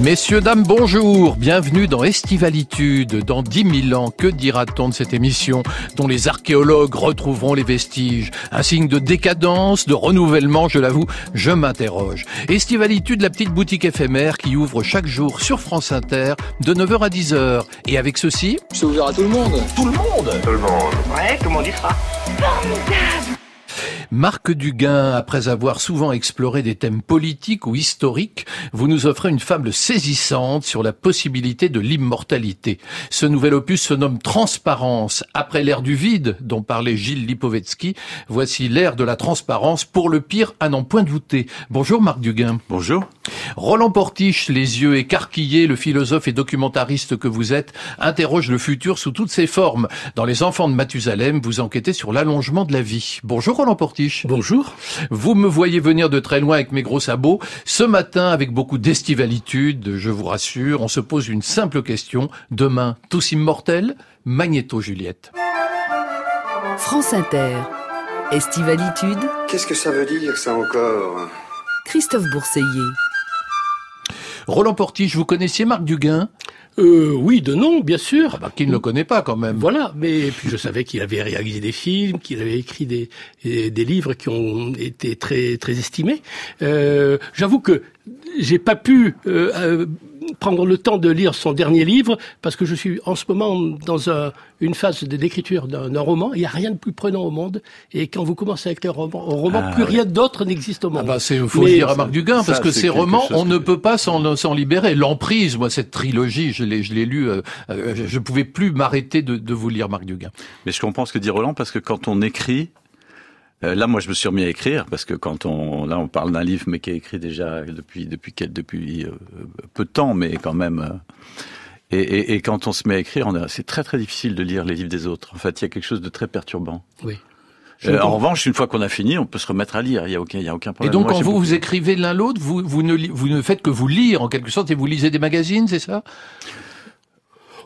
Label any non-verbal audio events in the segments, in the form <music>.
Messieurs, dames, bonjour. Bienvenue dans Estivalitude. Dans 10 000 ans, que dira-t-on de cette émission dont les archéologues retrouveront les vestiges? Un signe de décadence, de renouvellement, je l'avoue, je m'interroge. Estivalitude, la petite boutique éphémère qui ouvre chaque jour sur France Inter de 9h à 10h. Et avec ceci... C'est ouvert à tout le monde. Tout le monde Tout le monde. Ouais, tout le monde y sera. Formidable Marc Duguin, après avoir souvent exploré des thèmes politiques ou historiques, vous nous offrez une fable saisissante sur la possibilité de l'immortalité. Ce nouvel opus se nomme Transparence. Après l'ère du vide, dont parlait Gilles Lipovetsky, voici l'ère de la transparence, pour le pire à n'en point douter. Bonjour Marc Duguin. Bonjour. Roland Portiche, les yeux écarquillés, le philosophe et documentariste que vous êtes, interroge le futur sous toutes ses formes. Dans Les Enfants de Mathusalem, vous enquêtez sur l'allongement de la vie. Bonjour Roland Portiche. Bonjour. Vous me voyez venir de très loin avec mes gros sabots. Ce matin, avec beaucoup d'estivalitude, je vous rassure, on se pose une simple question. Demain, tous immortels Magnéto Juliette. France Inter. Estivalitude. Qu'est-ce que ça veut dire ça encore? Christophe Bourseiller. Roland Portiche, vous connaissiez Marc Duguin? Euh, oui, de nom, bien sûr. Ah bah, qui ne le connaît pas quand même. Voilà, mais puis je savais qu'il avait réalisé des films, qu'il avait écrit des, des livres qui ont été très très estimés. Euh, J'avoue que j'ai pas pu euh, euh, prendre le temps de lire son dernier livre parce que je suis en ce moment dans un, une phase d'écriture d'un roman. Il n'y a rien de plus prenant au monde. Et quand vous commencez avec un roman, un roman Ah, plus ouais. rien d'autre n'existe au monde. Ah bah c'est faut Mais- le dire à Marc Duguin parce ça, que ces romans on que- ne peut pas s'en s'en libérer. L'emprise, moi cette trilogie, je l'ai je l'ai lu, euh, euh, je- je pouvais plus m'arrêter de, de vous lire Marc Duguin. Mais je comprends ce que dit Roland parce que quand on écrit, euh, là moi je me suis remis à écrire parce que quand on là on parle d'un livre mais qui est écrit déjà depuis depuis euh, peu de temps mais quand même euh, et, et, et quand on se met à écrire, on a- c'est très très difficile de lire les livres des autres. En fait, il y a quelque chose de très perturbant. Oui. Euh, en revanche, une fois qu'on a fini, on peut se remettre à lire. Il y a aucun, il y a aucun Et problème. donc Moi, quand vous beaucoup- vous écrivez l'un l'autre, vous vous ne vous ne faites que vous lire en quelque sorte et vous lisez des magazines, c'est ça?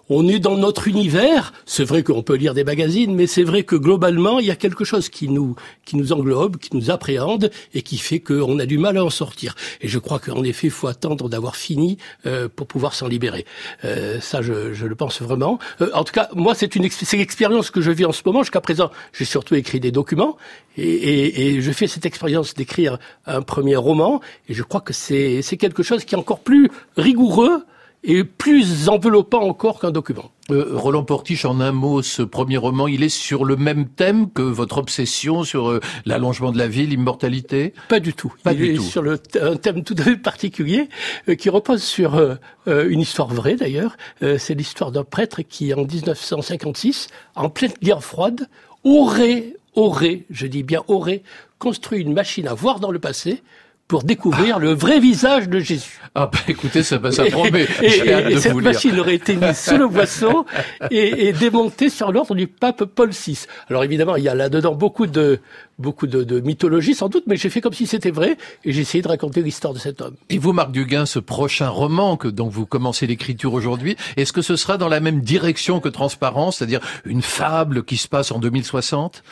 On est dans notre univers. C'est vrai qu'on peut lire des magazines, mais c'est vrai que globalement, il y a quelque chose qui nous qui nous englobe, qui nous appréhende et qui fait qu'on a du mal à en sortir. Et je crois qu'en effet, il faut attendre d'avoir fini euh, pour pouvoir s'en libérer. Euh, ça, je, je le pense vraiment. Euh, en tout cas, moi, c'est une ex- c'est l'expérience que je vis en ce moment. Jusqu'à présent, j'ai surtout écrit des documents et, et, et je fais cette expérience d'écrire un premier roman. Et je crois que c'est quelque chose qui est encore plus rigoureux et plus enveloppant encore qu'un document. Euh, Roland Portiche, en un mot, ce premier roman, il est sur le même thème que votre obsession sur euh, l'allongement de la vie, l'immortalité? Pas du tout. Pas Il du est tout. sur le, un thème tout à fait particulier euh, qui repose sur euh, une histoire vraie d'ailleurs. Euh, c'est l'histoire d'un prêtre qui, en 1956, en pleine guerre froide, aurait, aurait, je dis bien aurait, construit une machine à voir dans le passé pour découvrir le vrai visage de Jésus. Ah bah écoutez, ça, bah, ça promet. Et, hâte et de cette vous lire. machine aurait été mise sous le boisseau et, et démontée sur l'ordre du pape Paul VI. Alors évidemment, il y a là-dedans beaucoup de beaucoup de, de mythologie sans doute, mais j'ai fait comme si c'était vrai et j'ai essayé de raconter l'histoire de cet homme. Et vous, Marc Duguin, ce prochain roman que dont vous commencez l'écriture aujourd'hui, est-ce que ce sera dans la même direction que Transparence, c'est-à-dire une fable qui se passe en 2060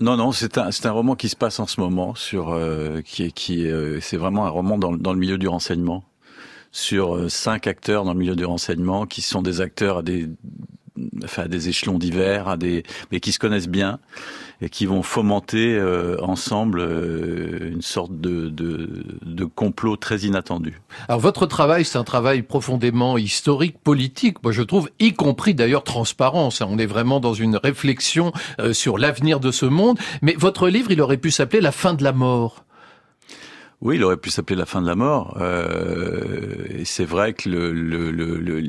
Non, non, c'est un, c'est un roman qui se passe en ce moment sur, euh, qui est, qui est, euh, c'est vraiment un roman dans, le- dans le milieu du renseignement, sur euh, cinq acteurs dans le milieu du renseignement qui sont des acteurs à des, enfin, à des échelons divers, à des, mais qui se connaissent bien et qui vont fomenter euh, ensemble euh, une sorte de, de, de complot très inattendu. Alors votre travail, c'est un travail profondément historique, politique, moi je trouve, y compris d'ailleurs transparence. On est vraiment dans une réflexion euh, sur l'avenir de ce monde. Mais votre livre, il aurait pu s'appeler La fin de la mort. Oui, il aurait pu s'appeler La fin de la mort. Euh, et c'est vrai que le, le, le, le-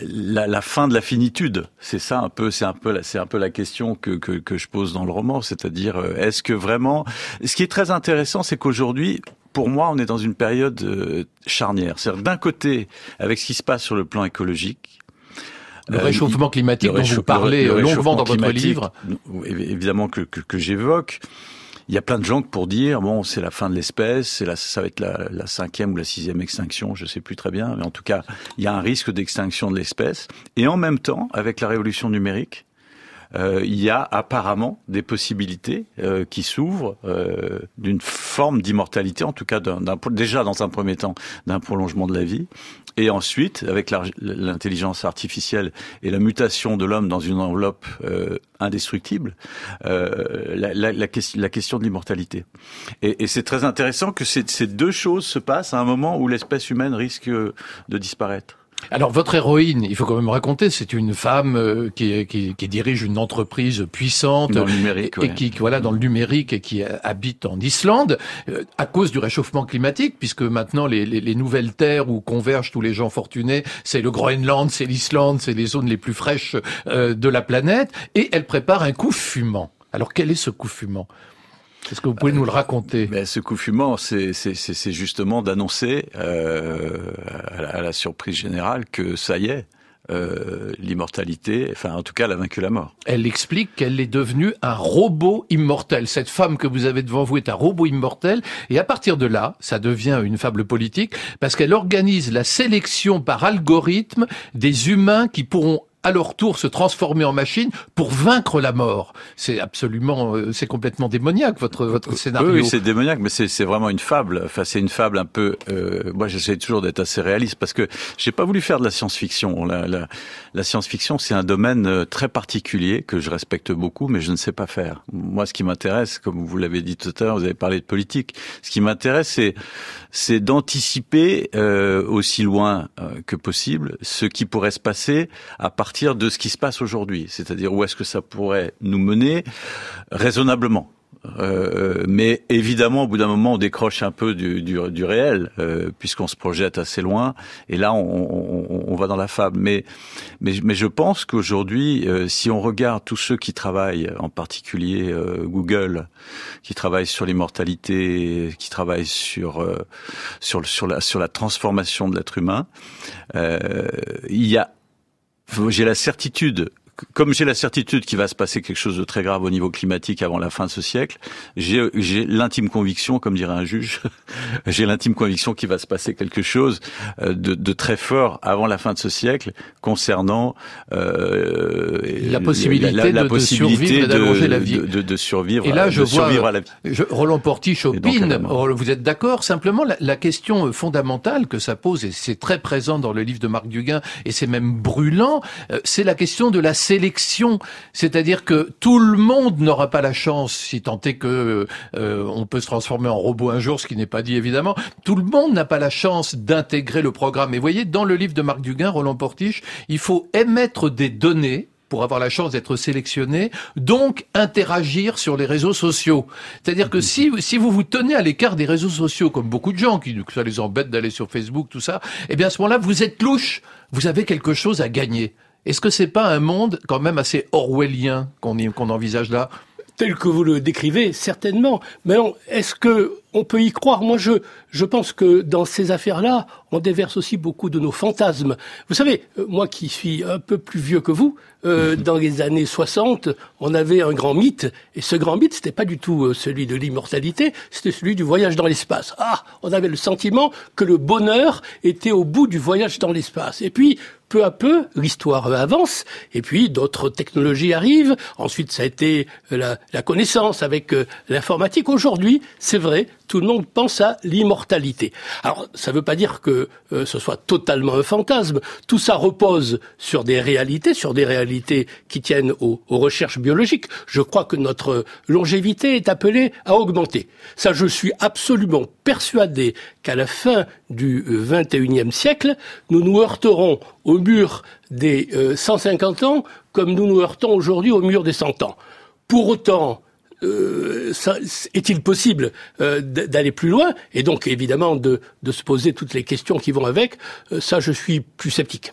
la, la fin de la finitude, c'est ça un peu, c'est un peu, la- c'est un peu la question que, que, que je pose dans le roman. C'est-à-dire, euh, est-ce que vraiment, ce qui est très intéressant, c'est qu'aujourd'hui, pour moi, on est dans une période euh, charnière. C'est-à-dire, d'un côté, avec ce qui se passe sur le plan écologique, Le euh, réchauffement climatique le dont vous parlez le longuement dans votre livre. évi- évidemment que, que, que j'évoque. Il y a plein de gens pour dire bon c'est la fin de l'espèce, c'est la, ça va être la, la cinquième ou la sixième extinction, je sais plus très bien, mais en tout cas il y a un risque d'extinction de l'espèce. Et en même temps, avec la révolution numérique, il y a apparemment des possibilités qui s'ouvrent d'une forme d'immortalité, en tout cas d'un, déjà dans un premier temps d'un prolongement de la vie, et ensuite, avec l'intelligence artificielle et la mutation de l'homme dans une enveloppe euh, indestructible, euh, la, la, la, question, la, question, de l'immortalité. Et, et c'est très intéressant que ces deux choses se passent à un moment où l'espèce humaine risque de disparaître. Alors votre héroïne, il faut quand même raconter, c'est une femme euh, qui, qui, qui, dirige une entreprise puissante dans le numérique, et, qui voilà dans le numérique et qui habite en Islande euh, à cause du réchauffement climatique, puisque maintenant les, les, les, nouvelles terres où convergent tous les gens fortunés, c'est le Groenland, c'est l'Islande, c'est les zones les plus fraîches euh, de la planète, et elle prépare un coup fumant. Alors quel est ce coup fumant? Est-ce que vous pouvez nous le raconter? Mais Ce coup fumant, c'est justement d'annoncer euh, à, la surprise générale que ça y est, euh, l'immortalité, enfin en tout cas, elle a vaincu la mort. Elle explique qu'elle est devenue un robot immortel. Cette femme que vous avez devant vous est un robot immortel, et à partir de là, ça devient une fable politique parce qu'elle organise la sélection par algorithme des humains qui pourront à leur tour se transformer en machine pour vaincre la mort. C'est absolument, euh, c'est complètement démoniaque votre votre scénario. Oui, c'est démoniaque, mais c'est vraiment une fable. Enfin, c'est une fable un peu. Euh, moi, j'essaie toujours d'être assez réaliste parce que j'ai pas voulu faire de la science-fiction. La, la, la science-fiction, c'est un domaine euh, très particulier que je respecte beaucoup, mais je ne sais pas faire. Moi, ce qui m'intéresse, comme vous l'avez dit tout à l'heure, vous avez parlé de politique. Ce qui m'intéresse, c'est c'est d'anticiper euh, aussi loin euh, que possible ce qui pourrait se passer à partir de ce qui se passe aujourd'hui, c'est-à-dire où est-ce que ça pourrait nous mener raisonnablement. Euh, mais évidemment, au bout d'un moment, on décroche un peu du, du, du réel, euh, puisqu'on se projette assez loin. Et là, on, on, on, va dans la fable. Mais, mais, mais je pense qu'aujourd'hui, euh, si on regarde tous ceux qui travaillent, en particulier euh, Google, qui travaillent sur l'immortalité, qui travaillent sur sur sur la sur la transformation de l'être humain, il y a j'ai la certitude comme j'ai la certitude qu'il va se passer quelque chose de très grave au niveau climatique avant la fin de ce siècle, j'ai l'intime conviction, comme dirait un juge, <laughs> j'ai l'intime conviction qu'il va se passer quelque chose euh, de, de, très fort avant la fin de ce siècle concernant euh, la possibilité, la, la, de, possibilité de survivre la vie. De, survivre, et là, je vois, à la vie. Roland Porty opine, vous êtes d'accord? Simplement, la, la, question fondamentale que ça pose, et c'est très présent dans le livre de Marc Duguin, et c'est même brûlant, euh, c'est la question de la sélection, c'est-à-dire que tout le monde n'aura pas la chance, si tant est que euh, on peut se transformer en robot un jour, ce qui n'est pas dit évidemment. Tout le monde n'a pas la chance d'intégrer le programme. Et voyez, dans le livre de Marc Duguin, Roland Portiche, il faut émettre des données pour avoir la chance d'être sélectionné, donc interagir sur les réseaux sociaux. C'est-à-dire que si, si vous vous tenez à l'écart des réseaux sociaux, comme beaucoup de gens, qui que ça les embête d'aller sur Facebook, tout ça, eh bien à ce moment-là, vous êtes louche, vous avez quelque chose à gagner. Est-ce que c'est pas un monde quand même assez orwellien qu'on envisage là? Tel que vous le décrivez, certainement. Mais est-ce que on peut y croire? Moi, je, je pense que dans ces affaires-là, on déverse aussi beaucoup de nos fantasmes. Vous savez, euh, moi qui suis un peu plus vieux que vous, euh, <laughs> dans les années 60, on avait un grand mythe, et ce grand mythe, c'était pas du tout euh, celui de l'immortalité, c'était celui du voyage dans l'espace. Ah, on avait le sentiment que le bonheur était au bout du voyage dans l'espace. Et puis, peu à peu, l'histoire avance, et puis d'autres technologies arrivent. Ensuite, ça a été la, la connaissance avec l'informatique. Aujourd'hui, c'est vrai, tout le monde pense à l'immortalité. Alors, ça ne veut pas dire que euh, ce soit totalement un fantasme. Tout ça repose sur des réalités, sur des réalités qui tiennent aux, recherches biologiques. Je crois que notre longévité est appelée à augmenter. Ça, je suis absolument persuadé qu'à la fin du 21e siècle, nous nous heurterons au mur des 150 euh, ans comme nous nous heurtons aujourd'hui au mur des 100 ans. Pour autant, euh, est-il possible euh, d'aller plus loin et donc évidemment de, se poser toutes les questions qui vont avec? Euh, Ça, je suis plus sceptique.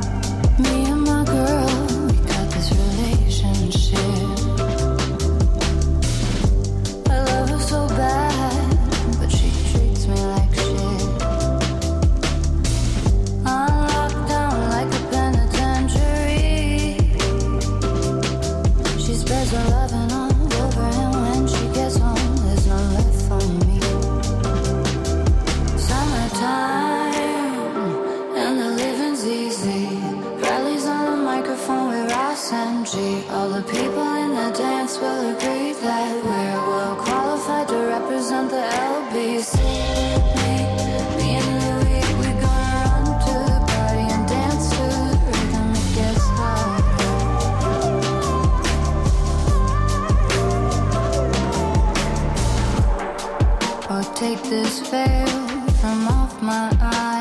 take this veil from off my eyes.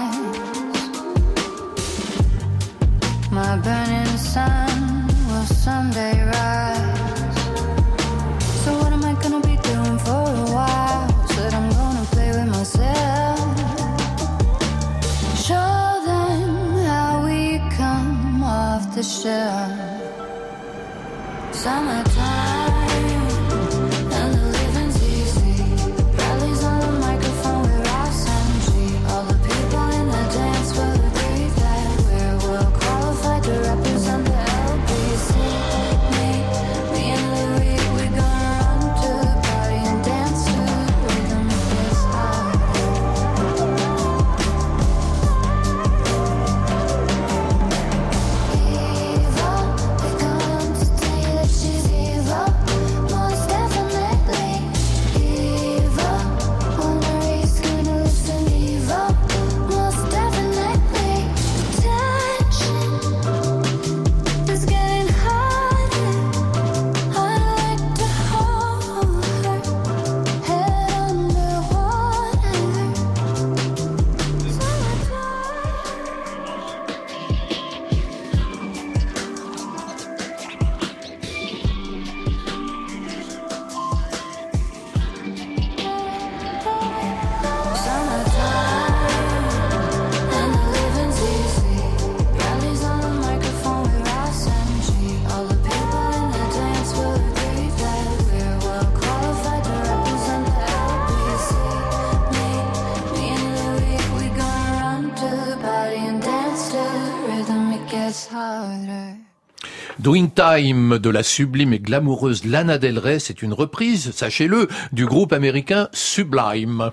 Doing Time de la sublime et glamoureuse Lana Del Rey, c'est une reprise, sachez-le, du groupe américain Sublime.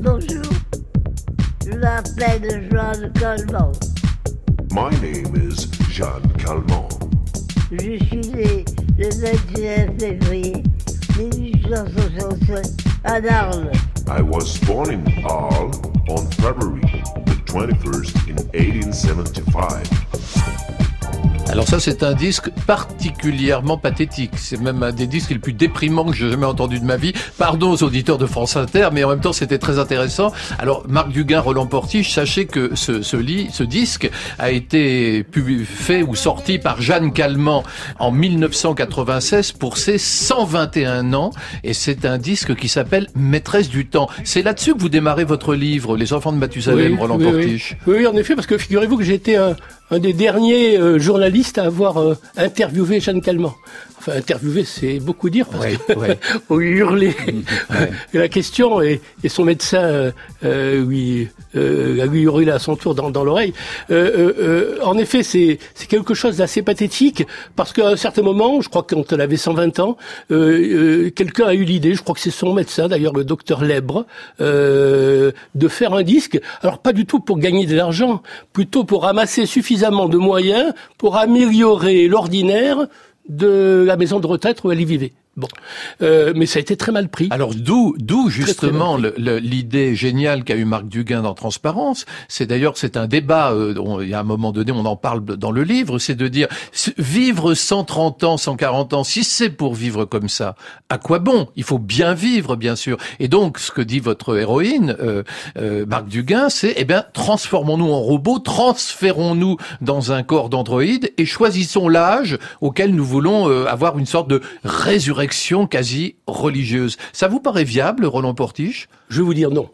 Bonjour, je m'appelle Jean Colmont. My name is Jean Calment. Je suis né le 21 février 1867 à Arles. I was born in Arles on February the 21st in 1875. Alors ça, c'est un disque particulièrement pathétique. C'est même un des disques les plus déprimants que j'ai jamais entendu de ma vie. Pardon aux auditeurs de France Inter, mais en même temps, c'était très intéressant. Alors, Marc Duguin, Roland Portiche, sachez que ce, ce, lit, ce disque a été fait ou sorti par Jeanne Calment en 1996 pour ses 121 ans. Et c'est un disque qui s'appelle Maîtresse du temps. C'est là-dessus que vous démarrez votre livre, Les enfants de Mathusalem, Roland oui, oui. Portiche. Oui, en effet, parce que figurez-vous que été un, un des derniers euh, journalistes à avoir euh, interviewé Jeanne Calment. Enfin, interviewé, c'est beaucoup dire, parce Ouais, que ouais. <laughs> on lui hurlait <laughs> la question, et, et son médecin euh, euh, lui, euh, a lui hurlé à son tour dans, dans l'oreille. Euh, euh, en effet, c'est quelque chose d'assez pathétique, parce qu'à un certain moment, je crois que quand elle avait 120 ans, euh, euh, quelqu'un a eu l'idée, je crois que c'est son médecin, d'ailleurs le docteur Lèbre, euh, de faire un disque. Alors pas du tout pour gagner de l'argent, plutôt pour ramasser suffisamment de moyens pour améliorer l'ordinaire de la maison de retraite où elle y vivait. Bon, Euh, mais ça a été très mal pris. Alors d'où d'où justement l'idée géniale qu'a eu Marc Duguin dans Transparence. C'est d'ailleurs c'est un débat. euh, on- il y a un moment donné, on en parle dans le livre. C'est de dire vivre 130 ans, 140 ans. Si c'est pour vivre comme ça, à quoi bon? Il faut bien vivre, bien sûr. Et donc ce que dit votre héroïne, euh, euh, Marc Duguin, c'est eh bien transformons-nous en robots, transférons-nous dans un corps d'androïde et choisissons l'âge auquel nous voulons euh, avoir une sorte de résurrection quasi religieuse. Ça vous paraît viable, Roland Portiche? Je vais vous dire non.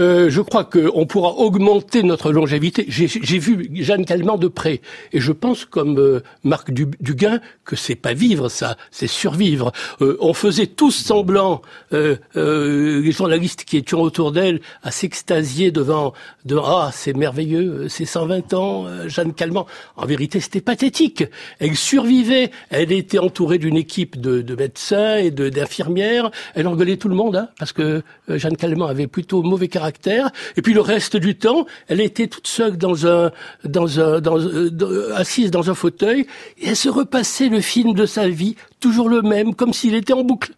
Euh, je crois qu'on pourra augmenter notre longévité. J'ai vu Jeanne Calment de près, et je pense, comme euh, Marc Du- Duguin, que c'est pas vivre ça, c'est survivre. Euh, on faisait tous semblant, euh, euh, les journalistes qui étaient autour d'elle, à s'extasier devant, devant ah c'est merveilleux, c'est 120 ans, euh, Jeanne Calment. En vérité, c'était pathétique. Elle survivait. Elle était entourée d'une équipe de, de médecins et de- d'infirmières. Elle engueulait tout le monde, hein, parce que Jeanne Calment avait plutôt caractère. Et puis le reste du temps, elle était toute seule dans un, dans un, dans, euh, dans- assise dans un fauteuil, et elle se repassait le film de sa vie, toujours le même, comme s'il était en boucle.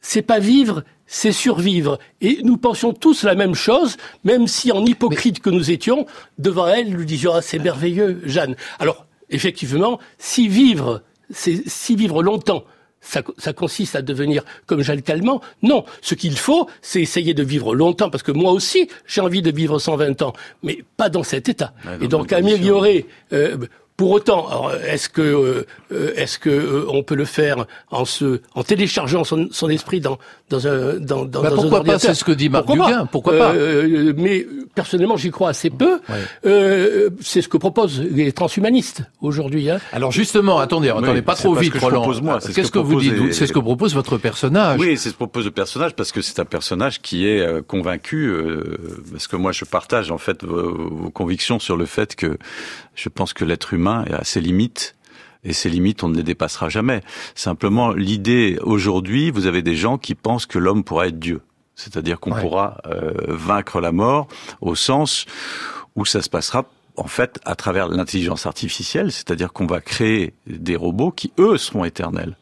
c'est pas vivre, c'est survivre. Et nous pensions tous la même chose, même si en hypocrite que nous étions, devant elle, nous disions, ah, c'est merveilleux, Jeanne. Alors, effectivement, si vivre, c'est, si vivre longtemps, ça, ça consiste à devenir comme Jeanne Calment. Non, ce qu'il faut, c'est essayer de vivre longtemps, parce que moi aussi, j'ai envie de vivre 120 ans, mais pas dans cet état. Dans Et donc améliorer. euh, pour autant, est-ce que euh, euh, est-ce que euh, on peut le faire en se en téléchargeant son, son esprit dans dans un dans, dans, Bah, dans un pourquoi pas, ordinateur? c'est ce que dit Marc Pourquoi Duguin, pas pourquoi pas? Euh, Mais personnellement, j'y crois assez peu. Ouais. Euh, c'est ce que proposent les transhumanistes aujourd'hui. Hein. Alors justement, attendez, attendez pas trop pas ce vite, Roland. propose, moi, c'est ce Qu'est-ce que que vous propose dites les- C'est ce que propose votre personnage. Oui, c'est ce que propose le personnage parce que c'est un personnage qui est convaincu, euh, parce que moi je partage en fait vos, vos convictions sur le fait que je pense que l'être humain a ses limites. Et ces limites, on ne les dépassera jamais. Simplement, l'idée aujourd'hui, vous avez des gens qui pensent que l'homme pourra être Dieu. C'est-à-dire qu'on Ouais. pourra euh, vaincre la mort au sens où ça se passera en fait à travers l'intelligence artificielle, c'est-à-dire qu'on va créer des robots qui eux seront éternels.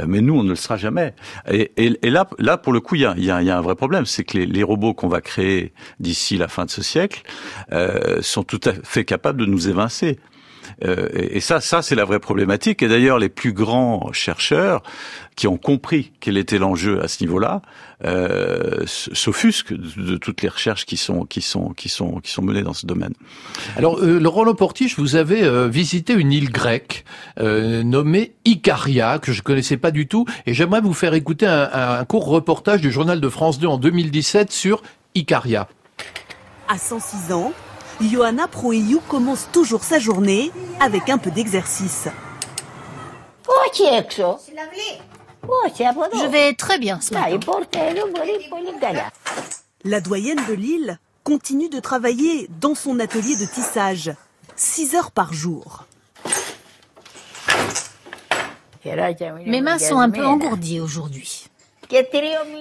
Euh, Mais nous, on ne le sera jamais. Et, et- et là, là, pour le coup, il y a, il y a- il y a un vrai problème, c'est que les, les robots qu'on va créer d'ici la fin de ce siècle euh, sont tout à fait capables de nous évincer. Euh, et, et ça, ça c'est la vraie problématique. Et d'ailleurs, les plus grands chercheurs qui ont compris quel était l'enjeu à ce niveau-là euh, s'offusquent de, de toutes les recherches qui sont qui sont qui sont qui sont menées dans ce domaine. Alors, euh, Roland Portiche, vous avez euh, visité une île grecque euh, nommée Icaria, que je connaissais pas du tout, et j'aimerais vous faire écouter un, un court reportage du journal de France 2 en 2017 sur Icaria. À 106 ans, Johanna Proeyou commence toujours sa journée avec un peu d'exercice. Je vais très bien ce matin. La doyenne de Lille continue de travailler dans son atelier de tissage, 6 heures par jour. Mes mains sont un peu engourdies aujourd'hui.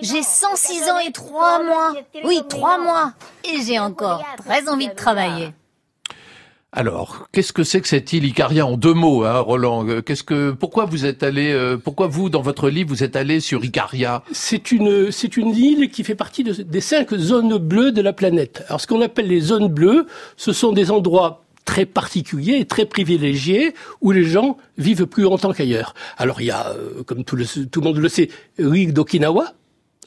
J'ai 106 ans et 3 mois. Oui, 3 mois. Et j'ai encore très envie de travailler. Alors, qu'est-ce que c'est que cette île Icaria en deux mots, hein, Roland euh, Qu'est-ce que, pourquoi vous êtes allé, euh, pourquoi vous, dans votre livre, vous êtes allé sur Icaria C'est une, c'est une île qui fait partie des cinq zones bleues de la planète. Alors, ce qu'on appelle les zones bleues, ce sont des endroits très particuliers et très privilégiés où les gens vivent plus longtemps qu'ailleurs. Alors, il y a, euh, comme tout le, tout le monde le sait, l'île d'Okinawa,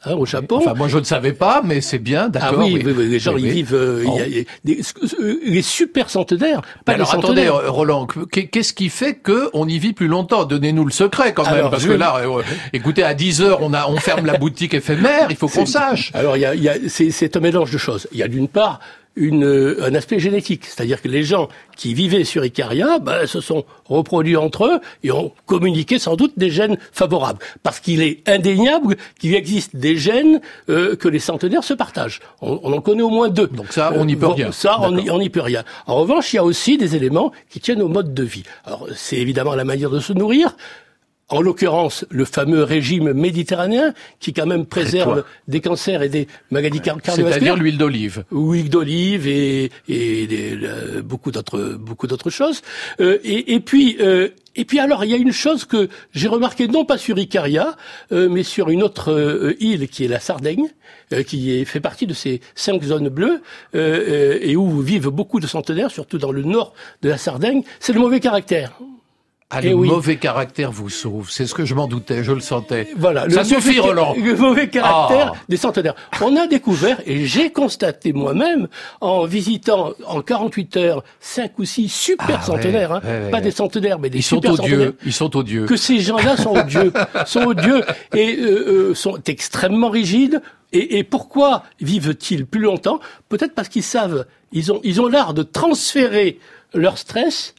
hein, au Japon. Enfin, moi, je ne savais pas, mais c'est bien, Ah d'accord. oui, oui, oui, les gens Oui, ils vivent, euh, il y a- y a des, euh, les super centenaires, pas Mais les alors attendez, centenaires. euh, Roland, qu'est- qu'est-ce qui fait que on y vit plus longtemps? Donnez-nous le secret quand même, Alors, parce je- que là, euh, écoutez, à 10 heures, on a, on ferme la boutique éphémère. Il faut <laughs> qu'on sache. Alors, il y a, il y a, c'est un mélange de choses. Il y a d'une part une, euh, un aspect génétique, c'est-à-dire que les gens qui vivaient sur Icaria ben, se sont reproduits entre eux et ont communiqué sans doute des gènes favorables, parce qu'il est indéniable qu'il existe des gènes euh, que les centenaires se partagent. On, on en connaît au moins deux. Donc ça, on n'y peut bon, rien. Ça, on n'y peut rien. En revanche, il y a aussi des éléments qui tiennent au mode de vie. Alors, c'est évidemment la manière de se nourrir. En l'occurrence, le fameux régime méditerranéen qui quand même préserve des cancers et des maladies C'est-à-dire cardiovasculaires. l'huile d'olive. Huile d'olive et, et des- beaucoup d'autres beaucoup d'autres choses. Euh, et, et puis euh, et puis alors il y a une chose que j'ai remarqué non pas sur Icaria euh, mais sur une autre euh, île qui est la Sardaigne euh, qui est, fait partie de ces cinq zones bleues euh, et où vivent beaucoup de centenaires surtout dans le nord de la Sardaigne. C'est le mauvais caractère. Ah, Eh le oui. mauvais caractère vous sauve. C'est ce que je m'en doutais, je le sentais. Voilà. Ça le suffit, Roland. Le mauvais caractère Ah. des centenaires. On a découvert, et j'ai constaté moi-même, en visitant en 48 heures, cinq ou six super Ah ouais, centenaires, hein. ouais, pas ouais. des centenaires, mais des Ils sont super odieux. centenaires, Ils sont odieux. que ces gens-là sont odieux, <laughs> sont odieux et euh, euh, sont extrêmement rigides. Et, et pourquoi vivent-ils plus longtemps? Peut-être parce qu'ils savent, ils ont, ils ont l'art de transférer leur stress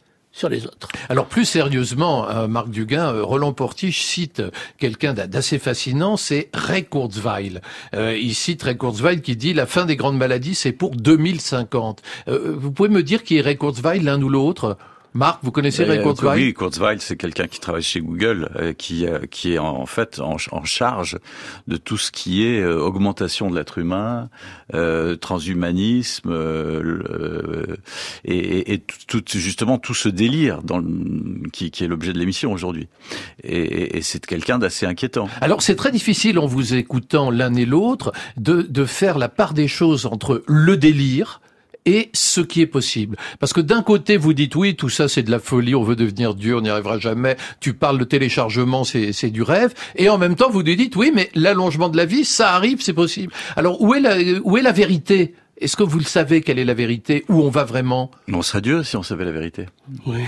Alors plus sérieusement, euh, Marc Duguin, euh, Roland Portiche cite euh, quelqu'un d'a- d'assez fascinant, c'est Ray Kurzweil. Euh, il cite Ray Kurzweil qui dit la fin des grandes maladies c'est pour 2050. Euh, vous pouvez me dire qui est Ray Kurzweil, l'un ou l'autre? Marc, vous connaissez Ray Euh, Kurzweil Oui, Kurzweil, c'est quelqu'un qui travaille chez Google, euh, qui, euh, qui est en, en fait en, en charge de tout ce qui est euh, augmentation de l'être humain, euh, transhumanisme, et, et- et tout, tout- justement tout ce délire dans le- qui, qui est l'objet de l'émission aujourd'hui. Et, et- et c'est quelqu'un d'assez inquiétant. Alors c'est très difficile en vous écoutant l'un et l'autre de, de faire la part des choses entre le délire et ce qui est possible. Parce que d'un côté, vous dites oui, tout ça c'est de la folie, on veut devenir Dieu, on n'y arrivera jamais. Tu parles de téléchargement, c'est du rêve. Et en même temps, vous dites oui, mais l'allongement de la vie, ça arrive, c'est possible. Alors où est la, où est la vérité? Est-ce que vous le savez, quelle est la vérité Où on va vraiment? On serait Dieu si on savait la vérité. Oui.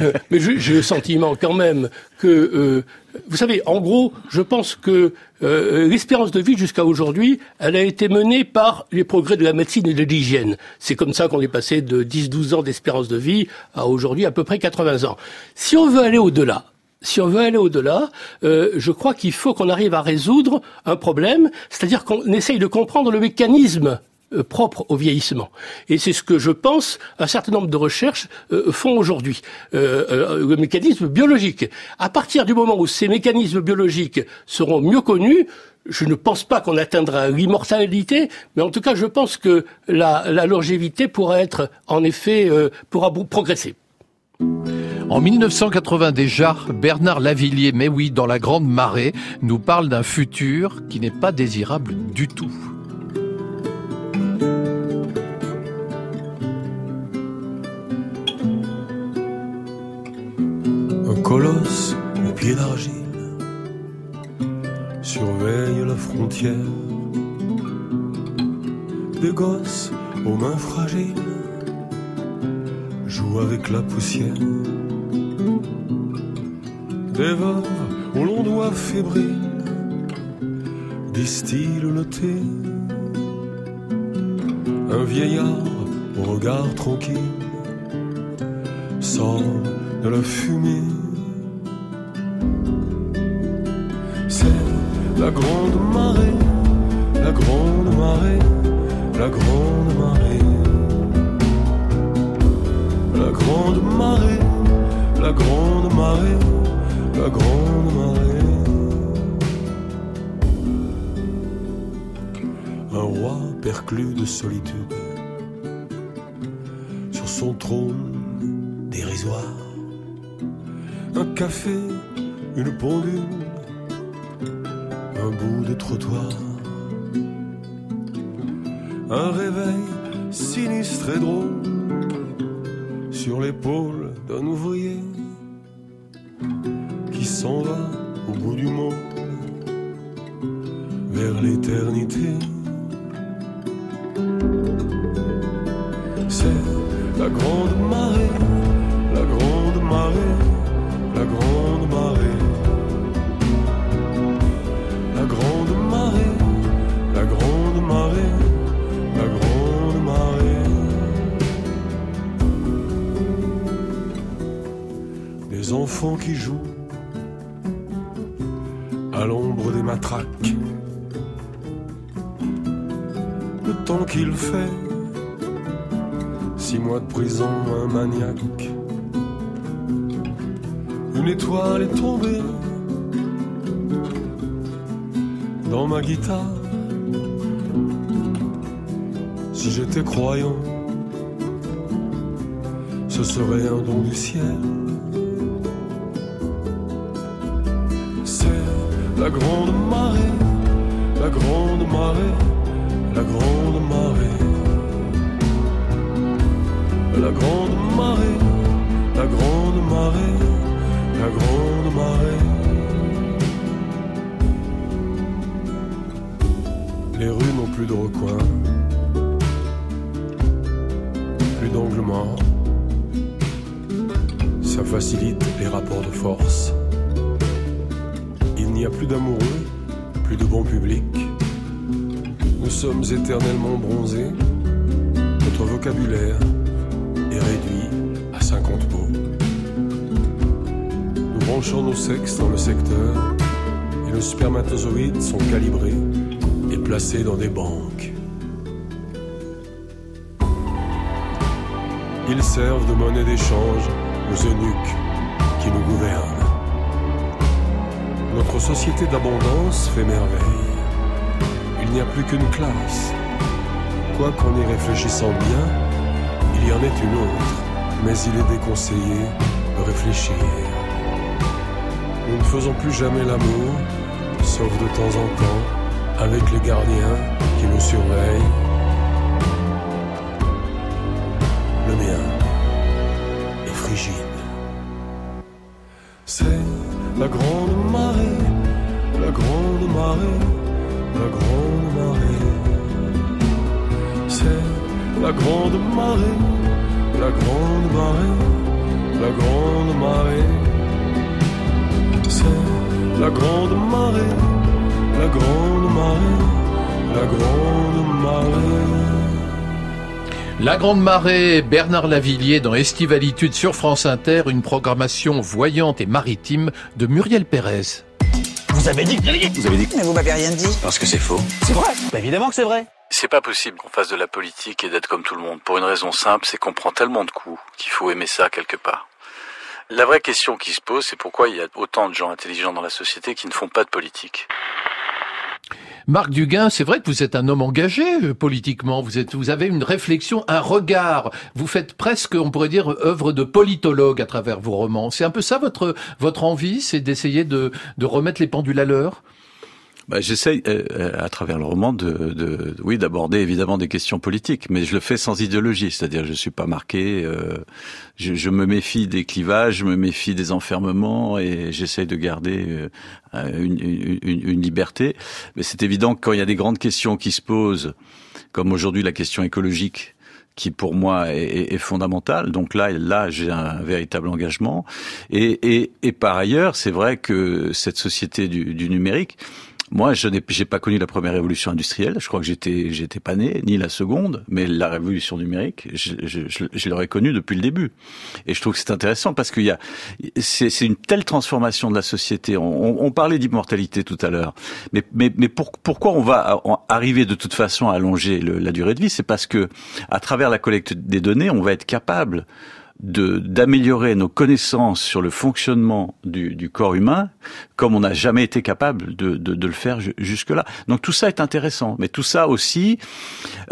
Euh, Mais j'ai le sentiment quand même que, euh, vous savez, en gros, je pense que euh, l'espérance de vie jusqu'à aujourd'hui, elle a été menée par les progrès de la médecine et de l'hygiène. C'est comme ça qu'on est passé de 10-12 ans d'espérance de vie à aujourd'hui à peu près 80 ans. Si on veut aller au-delà, si on veut aller au-delà, euh, je crois qu'il faut qu'on arrive à résoudre un problème, c'est-à-dire qu'on essaye de comprendre le mécanisme propre au vieillissement. Et c'est ce que je pense un certain nombre de recherches euh, font aujourd'hui. Euh, euh, le mécanisme biologique. À partir du moment où ces mécanismes biologiques seront mieux connus, je ne pense pas qu'on atteindra l'immortalité, mais en tout cas, je pense que la, longévité pourra être, en effet, euh, pourra progresser. En 1980 déjà, Bernard Lavillier, mais oui, dans La Grande Marée, nous parle d'un futur qui n'est pas désirable du tout. Frontière. Des gosses aux mains fragiles jouent avec la poussière. Des veuves aux longs doigts fébriles distillent le thé. Un vieillard au regard tranquille sort de la fumée. La grande marée, la grande marée, la grande marée. La grande marée, la grande marée, la grande marée. Un roi perclus de solitude sur son trône dérisoire. Un café, une pendule, Un réveil sinistre et drôle sur l'épaule d'un ouvrier qui s'en va au bout du monde vers l'éternité. Si j'étais croyant, ce serait un don du ciel. Facilite les rapports de force. Il n'y a plus d'amoureux, plus de bon public. Nous sommes éternellement bronzés. Notre vocabulaire est réduit à 50 mots. Nous branchons nos sexes dans le secteur et nos spermatozoïdes sont calibrés et placés dans des banques. Ils servent de monnaie d'échange eunuques qui nous gouvernent. Notre société d'abondance fait merveille. Il n'y a plus qu'une classe. Quoi qu'en y réfléchissant bien, il y en ait une autre, mais il est déconseillé de réfléchir. Nous ne faisons plus jamais l'amour, sauf de temps en temps, avec les gardiens qui nous surveillent. La grande marée, la grande marée, la grande marée. C'est la grande marée, la grande marée, la grande marée. C'est la grande marée, la grande marée, la grande marée. La Grande Marée, Bernard Lavillier dans Estivalitude sur France Inter, une programmation voyante et maritime de Muriel Pérez. Vous avez dit que vous avez dit. Vous avez dit. Mais vous m'avez rien dit. Parce que c'est faux. C'est vrai? Bah évidemment que c'est vrai. C'est pas possible qu'on fasse de la politique et d'être comme tout le monde. Pour une raison simple, c'est qu'on prend tellement de coups qu'il faut aimer ça quelque part. La vraie question qui se pose, c'est pourquoi il y a autant de gens intelligents dans la société qui ne font pas de politique? Marc Duguin, c'est vrai que vous êtes un homme engagé euh, politiquement. Vous êtes, vous avez une réflexion, un regard. Vous faites presque, on pourrait dire, œuvre de politologue à travers vos romans. C'est un peu ça votre votre envie, c'est d'essayer de de remettre les pendules à l'heure? Bah, J'essaye, euh, euh, à travers le roman, de, de oui, d'aborder évidemment des questions politiques, mais je le fais sans idéologie, c'est-à-dire je suis pas marqué. Euh, je, je me méfie des clivages, je me méfie des enfermements, et j'essaye de garder euh, une, une, une liberté. Mais c'est évident que quand il y a des grandes questions qui se posent, comme aujourd'hui la question écologique, qui pour moi est, est, est fondamentale. Donc là, là, j'ai un véritable engagement. Et, et, et par ailleurs, c'est vrai que cette société du, du numérique, moi, je n'ai pas connu la première révolution industrielle. Je crois que j'étais j'étais pas né, ni la seconde, mais la révolution numérique, je, l'aurais connue depuis le début. Et je trouve que c'est intéressant parce qu'il y a c'est une telle transformation de la société. On, parlait d'immortalité tout à l'heure, mais mais mais pour, pourquoi on va arriver de toute façon à allonger la durée de vie? C'est parce que à travers la collecte des données, on va être capable d'améliorer nos connaissances sur le fonctionnement du, du corps humain comme on n'a jamais été capable de, de, de le faire jusque-là. Donc tout ça est intéressant, mais tout ça aussi,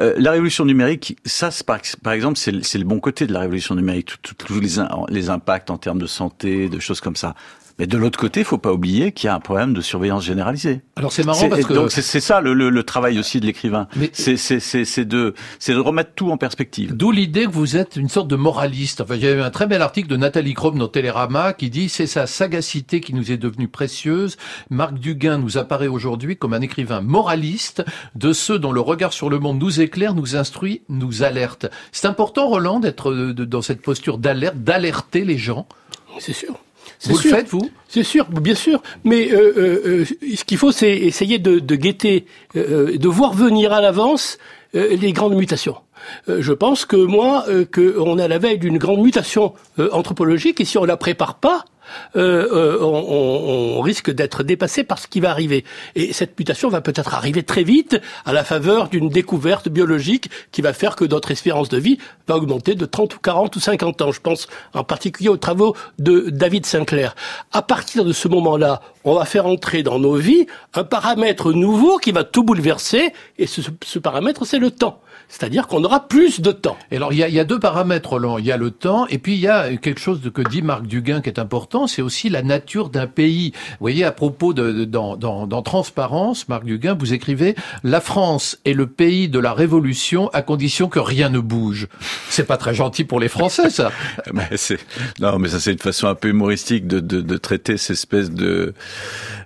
euh, la révolution numérique, ça par, par exemple, c'est le bon côté de la révolution numérique, tous les, les impacts en termes de santé, de choses comme ça. Mais de l'autre côté, il faut pas oublier qu'il y a un problème de surveillance généralisée. Alors c'est marrant parce que donc c'est ça le, le, le, travail aussi de l'écrivain. C'est c'est de c'est de remettre tout en perspective. D'où l'idée que vous êtes une sorte de moraliste. Enfin, il y a eu un très bel article de Nathalie Chrome dans Télérama qui dit c'est sa sagacité qui nous est devenue précieuse. Marc Duguin nous apparaît aujourd'hui comme un écrivain moraliste de ceux dont le regard sur le monde nous éclaire, nous instruit, nous alerte. C'est important, Roland, d'être dans cette posture d'alerte, d'alerter les gens. C'est sûr. Vous sûr. le faites, vous? C'est sûr, bien sûr. Mais euh, euh, ce qu'il faut, c'est essayer de, de guetter, euh, de voir venir à l'avance les grandes mutations. Je pense que moi, qu'on est à la veille d'une grande mutation anthropologique, et si on la prépare pas, euh, euh, on, on, risque d'être dépassé par ce qui va arriver. Et cette mutation va peut-être arriver très vite à la faveur d'une découverte biologique qui va faire que notre espérance de vie va augmenter de 30 ou 40 ou 50 ans. Je pense en particulier aux travaux de David Sinclair. À partir de ce moment-là, on va faire entrer dans nos vies un paramètre nouveau qui va tout bouleverser, et ce, ce paramètre, c'est le temps. C'est-à-dire qu'on aura plus de temps. Et alors, il y a, il y a deux paramètres, Roland. Il y a le temps, et puis il y a quelque chose de, que dit Marc Duguin qui est important, c'est aussi la nature d'un pays. Vous voyez, à propos de, de dans, dans, dans, Transparence, Marc Duguin, vous écrivez « La France est le pays de la révolution à condition que rien ne bouge ». C'est pas très gentil pour les Français, ça. <laughs> mais non, mais ça c'est une façon un peu humoristique de, de, de traiter cette espèce de,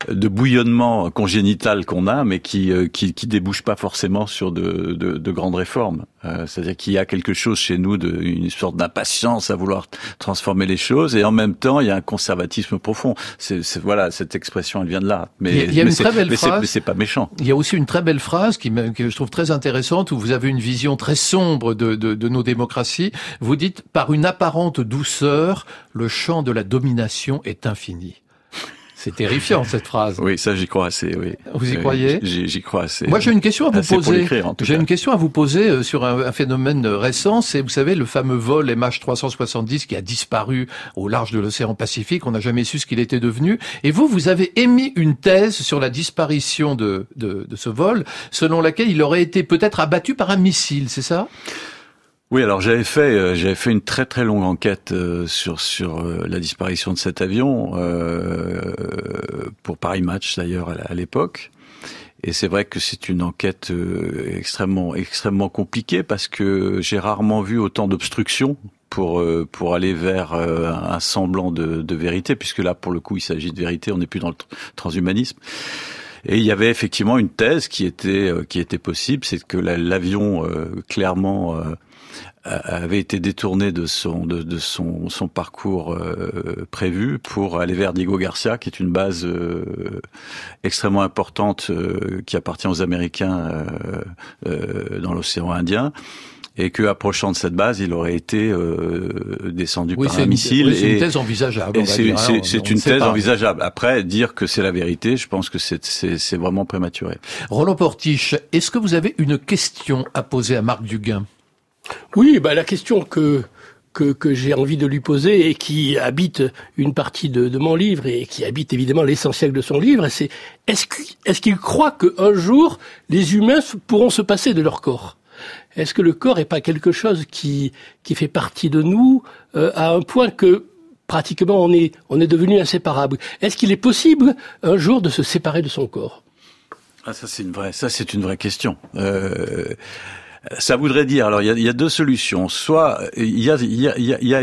de bouillonnement congénital qu'on a, mais qui, qui, qui débouche pas forcément sur de, de, de grandes réformes. Euh, C'est-à-dire qu'il y a quelque chose chez nous, de, une sorte d'impatience à vouloir transformer les choses, et en même temps, il y a un conservatisme profond. C'est voilà, cette expression, elle vient de là. Mais, il y a, une très belle phrase. Mais c'est pas méchant. Il y a aussi une très belle phrase qui que je trouve très intéressante, où vous avez une vision très sombre de, de, de nos démocraties. Vous dites, par une apparente douceur, le champ de la domination est infini. C'est terrifiant cette phrase. Oui, ça j'y crois assez. Oui. Vous y croyez? J'y crois assez. Moi, j'ai une question à vous poser. J'ai une question à vous poser euh, sur un, un phénomène euh, récent. C'est, vous savez, le fameux vol MH370 qui a disparu au large de l'océan Pacifique. On n'a jamais su ce qu'il était devenu. Et vous, vous avez émis une thèse sur la disparition de, de, de ce vol, selon laquelle il aurait été peut-être abattu par un missile. C'est ça? Oui, alors j'avais fait euh, j'avais fait une très très longue enquête euh, sur sur euh, la disparition de cet avion euh, pour Paris Match d'ailleurs à l'époque. Et c'est vrai que c'est une enquête euh, extrêmement extrêmement compliquée parce que j'ai rarement vu autant d'obstructions pour euh, pour aller vers un semblant de, de vérité puisque là pour le coup il s'agit de vérité, on n'est plus dans le tr- transhumanisme. Et il y avait effectivement une thèse qui était euh, qui était possible, c'est que la- l'avion euh, clairement euh, avait été détourné de son de son son parcours euh, prévu pour aller vers Diego Garcia, qui est une base euh, extrêmement importante euh, qui appartient aux Américains euh, euh, dans l'océan Indien. Et que approchant de cette base, il aurait été euh, descendu Oui, par un une- missile. oui, c'est une thèse envisageable, c'est hein, une thèse pas. envisageable. Après, dire que c'est la vérité, je pense que c'est c'est c'est vraiment prématuré. Roland Portiche, est-ce que vous avez une question à poser à Marc Duguin? Oui, bah, la question que, que, que j'ai envie de lui poser et qui habite une partie de, de mon livre et qui habite évidemment l'essentiel de son livre, c'est est-ce qu'il est qu'il croit qu'un jour les humains pourront se passer de leur corps? Est-ce que le corps est pas quelque chose qui, qui fait partie de nous euh, à un point que pratiquement on est, on est devenu inséparable? Est-ce qu'il est possible un jour de se séparer de son corps? Ah, ça c'est une vraie, ça c'est une vraie question. Euh, ça voudrait dire, alors il y a, y a deux solutions. Soit il y a, y a, y a,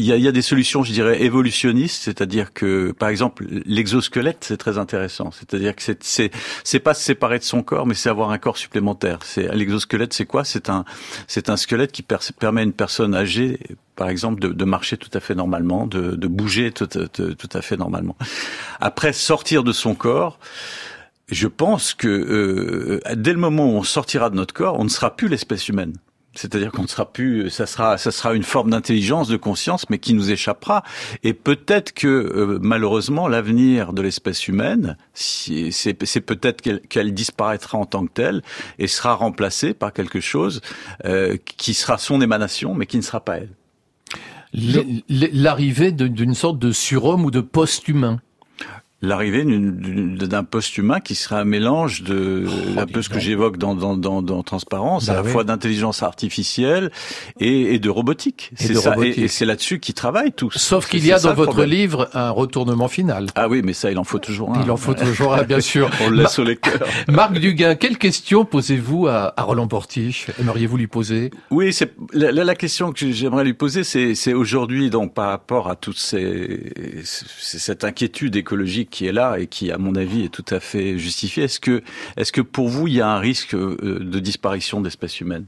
il y a- il y a, des solutions, je dirais, évolutionnistes, c'est-à-dire que, par exemple, l'exosquelette, c'est très intéressant. C'est-à-dire que c'est, c'est, c'est pas se séparer de son corps, mais c'est avoir un corps supplémentaire. C'est l'exosquelette, c'est quoi? C'est un, c'est un squelette qui per- permet à une personne âgée, par exemple, de, de marcher tout à fait normalement, de, de bouger tout, tout, tout à fait normalement. Après, sortir de son corps. Je pense que euh, dès le moment où on sortira de notre corps, on ne sera plus l'espèce humaine. C'est-à-dire qu'on ne sera plus, ça sera, ça sera une forme d'intelligence, de conscience, mais qui nous échappera. Et peut-être que euh, malheureusement, l'avenir de l'espèce humaine, c'est peut-être qu'elle disparaîtra en tant que telle et sera remplacée par quelque chose euh, qui sera son émanation, mais qui ne sera pas elle. L'arrivée d'une sorte de surhomme ou de post-humain L'arrivée d'un post-humain qui sera un mélange de un peu ce que j'évoque dans, dans, dans, dans Transparence, Bah à la oui. fois d'intelligence artificielle et, et de robotique. Et C'est ça, robotique. et, et c'est là-dessus qu'ils travaillent tous. Sauf qu'il y a dans votre problème. livre un retournement final. Ah oui, mais ça, il en faut toujours un. Il en faut toujours un, bien sûr. <laughs> On le laisse au lecteur. <laughs> Marc Duguin, quelle question posez-vous à, à Roland Portiche? Aimeriez-vous lui poser? Oui, c'est la, la- question que j'aimerais lui poser, c'est aujourd'hui donc par rapport à toute ces, cette inquiétude écologique qui est là et qui, à mon avis, est tout à fait justifiée. Est-ce que est-ce que pour vous il y a un risque euh, de disparition d'espèces humaines?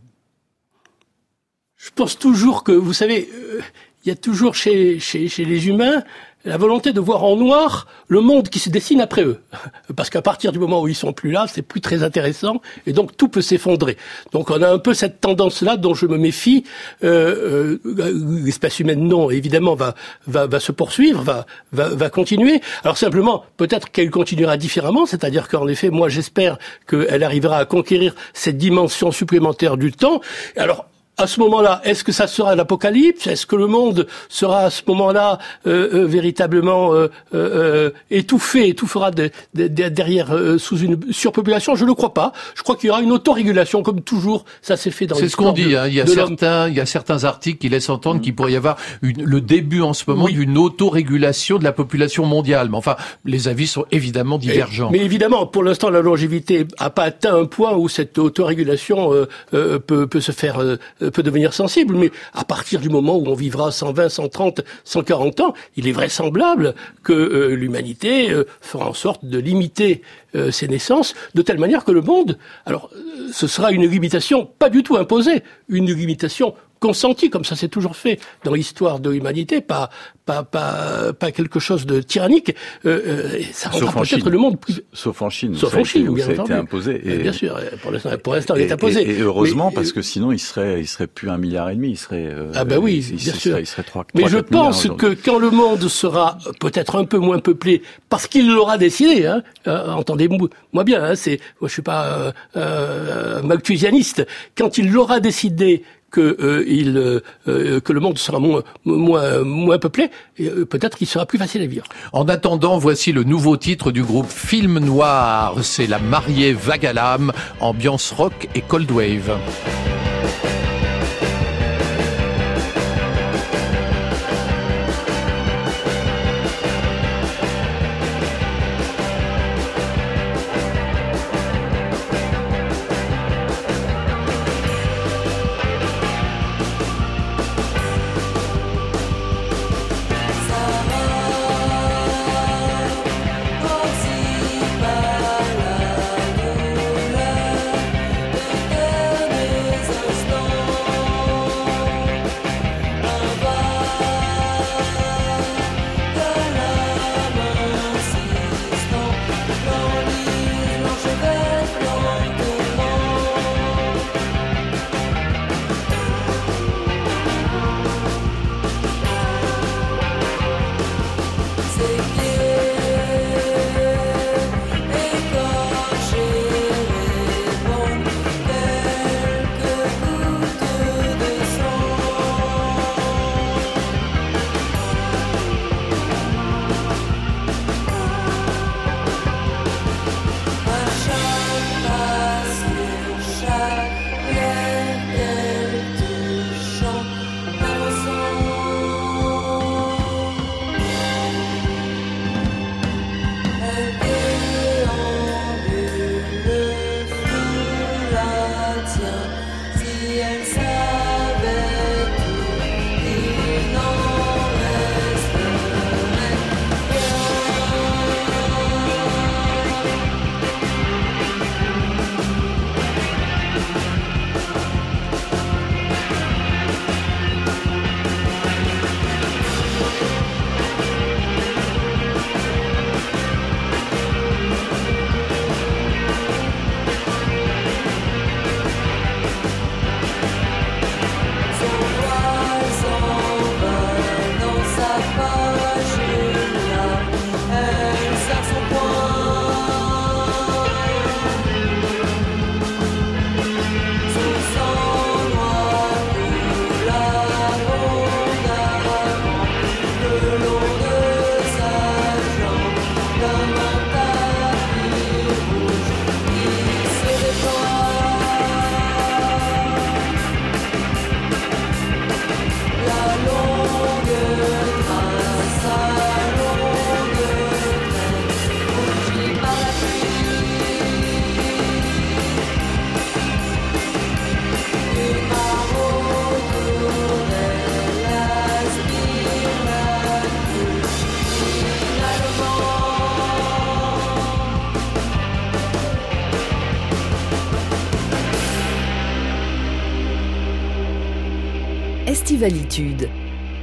Je pense toujours que, vous savez, euh, il y a toujours chez, chez, chez les humains la volonté de voir en noir le monde qui se dessine après eux. <laughs> Parce qu'à partir du moment où ils sont plus là, c'est plus très intéressant et donc tout peut s'effondrer. Donc on a un peu cette tendance-là dont je me méfie. Euh, euh, L'espèce humaine, non, évidemment, va, va, va se poursuivre, va, va, va continuer. Alors simplement, peut-être qu'elle continuera différemment, c'est-à-dire qu'en effet, moi j'espère qu'elle arrivera à conquérir cette dimension supplémentaire du temps. Alors à ce moment-là, est-ce que ça sera l'apocalypse? Est-ce que le monde sera à ce moment-là euh, euh, véritablement euh, euh, étouffé, étouffera de- de- de- derrière euh, sous une surpopulation? Je ne le crois pas. Je crois qu'il y aura une autorégulation, comme toujours, ça s'est fait dans C'est ce qu'on dit. hein. Il y a certains, il y a certains articles qui laissent entendre qu'il pourrait y avoir une- le début en ce moment d'une autorégulation de la population mondiale. Mais enfin, les avis sont évidemment divergents. Mais évidemment, pour l'instant, la longévité n'a pas atteint un point où cette autorégulation euh, euh, peut, peut se faire, euh, peut devenir sensible. Mais à partir du moment où on vivra 120, 130, 140 ans, il est vraisemblable que euh, l'humanité euh, fera en sorte de limiter euh, ses naissances de telle manière que le monde, alors, euh, ce sera une limitation pas du tout imposée, une limitation consenti, comme ça s'est toujours fait dans l'histoire de l'humanité, pas, pas, pas, pas quelque chose de tyrannique, euh, euh, et ça rendra peut-être le monde plus... Sauf en Chine. Sauf en Chine, où bien ça a été imposé. Euh, Bien sûr, pour l'instant, pour l'instant, il est et- imposé. Et, et heureusement, Mais, parce que sinon, il serait, il serait plus un milliard et demi. Il serait. euh, Ah bah oui, il, bien sûr. Il serait 3, Mais je pense que quand le monde sera peut-être un peu moins peuplé, parce qu'il l'aura décidé, hein, euh, entendez-moi bien, hein, c'est, moi, je suis pas euh, euh, malthusianiste, quand il l'aura décidé que euh, il euh, euh, que le monde sera moins moins moins peuplé, euh, peut-être qu'il sera plus facile à vivre. En attendant, voici le nouveau titre du groupe Film Noir. C'est La mariée l'âme, ambiance rock et cold wave.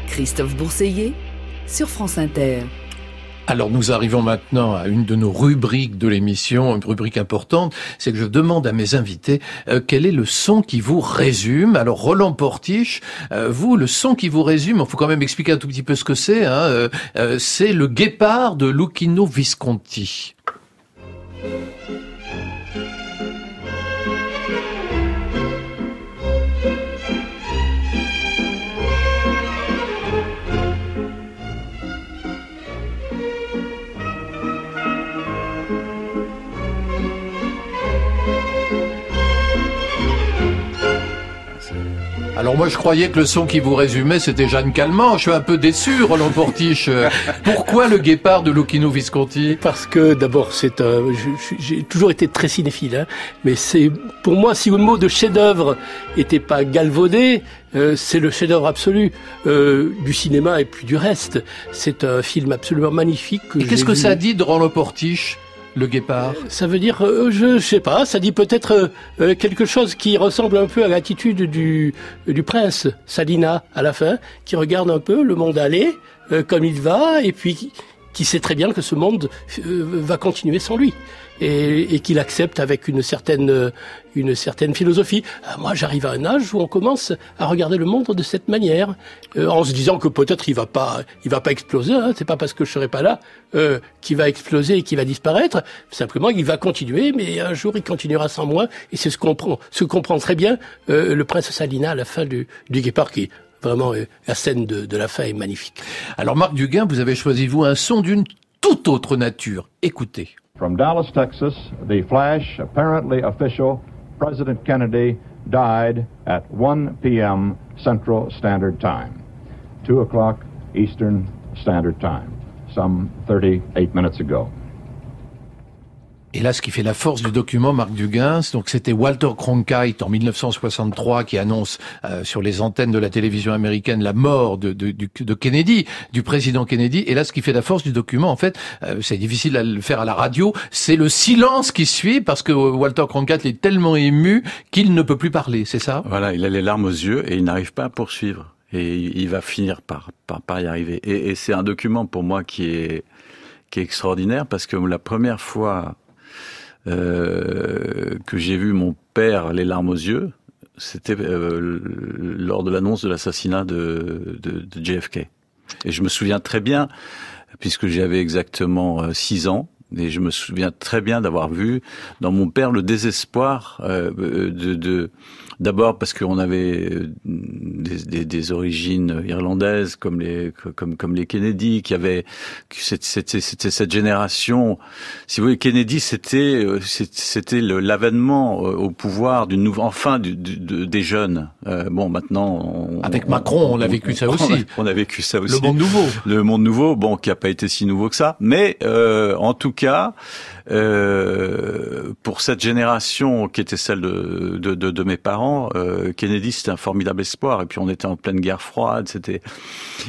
Christophe Bourseiller sur France Inter. Alors nous arrivons maintenant à une de nos rubriques de l'émission, une rubrique importante, c'est que je demande à mes invités euh, quel est le son qui vous résume. Alors Roland Portiche, euh, vous, le son qui vous résume, il faut quand même expliquer un tout petit peu ce que c'est, hein, euh, c'est le guépard de Lucchino Visconti. Alors moi je croyais que le son qui vous résumait c'était Jeanne Calment. Je suis un peu déçu, Roland Portiche. <laughs> Pourquoi le guépard de Lucchino Visconti? Parce que d'abord, c'est un, j'ai toujours été très cinéphile, hein, mais c'est pour moi si le mot de chef-d'œuvre était pas galvaudé, euh, c'est le chef-d'œuvre absolu euh, du cinéma et puis du reste. C'est un film absolument magnifique. Que Et qu'est-ce que ça dit de Roland Portiche? Ça veut dire, euh, je sais pas, ça dit peut-être euh, euh, quelque chose qui ressemble un peu à l'attitude du, du prince Salina à la fin, qui regarde un peu le monde aller euh, comme il va, et puis qui, sait très bien que ce monde euh, va continuer sans lui. Et, et qu'il accepte avec une certaine, euh, une certaine philosophie. Euh, Moi, j'arrive à un âge où on commence à regarder le monde de cette manière, en se disant que peut-être il va pas, il va pas exploser. Hein, c'est pas parce que je serai pas là euh, qu'il va exploser et qu'il va disparaître. Simplement, il va continuer, mais un jour, il continuera sans moi. Et c'est ce qu'on ce comprend très bien le prince Salina à la fin du, du Guépard, qui vraiment euh, la scène de, de la fin est magnifique. Alors Marc Duguin, vous avez choisi vous un son d'une toute autre nature. Écoutez. From Dallas, Texas, the flash, apparently official, President Kennedy died at 1 p.m. Central Standard Time, 2 o'clock Eastern Standard Time, some 38 minutes ago. Et là, ce qui fait la force du document, Marc Duguin, donc c'était Walter Cronkite en 1963 qui annonce euh, sur les antennes de la télévision américaine la mort de, de, de Kennedy, du président Kennedy. Et là, ce qui fait la force du document, en fait, euh, c'est difficile à le faire à la radio, c'est le silence qui suit parce que euh, Walter Cronkite est tellement ému qu'il ne peut plus parler. C'est ça? Voilà, il a les larmes aux yeux et il n'arrive pas à poursuivre. Et il va finir par, par, par y arriver. Et, et c'est un document pour moi qui est, qui est extraordinaire parce que la première fois que j'ai vu mon père les larmes aux yeux, c'était euh, lors de l'annonce de l'assassinat de, de, de JFK. Et je me souviens très bien, puisque j'avais exactement euh, six ans, et je me souviens très bien d'avoir vu dans mon père le désespoir euh, de, de d'abord parce qu'on avait euh, des, des, des, origines irlandaises comme les comme comme les Kennedy qui avaient c'était cette génération. Si vous voulez Kennedy c'était euh, c'était l'avènement euh, au pouvoir d'une nouvelle enfin du, du, de, des jeunes. Euh, bon maintenant on, avec Macron on, <laughs> on a vécu ça aussi on a, on a, vécu ça aussi. le monde nouveau. Le monde nouveau bon qui a pas été si nouveau que ça. Mais euh, en tout cas euh, pour cette génération qui était celle de, de, de, de mes parents, euh, Kennedy c'était un formidable espoir. Et puis on était en pleine guerre froide, c'était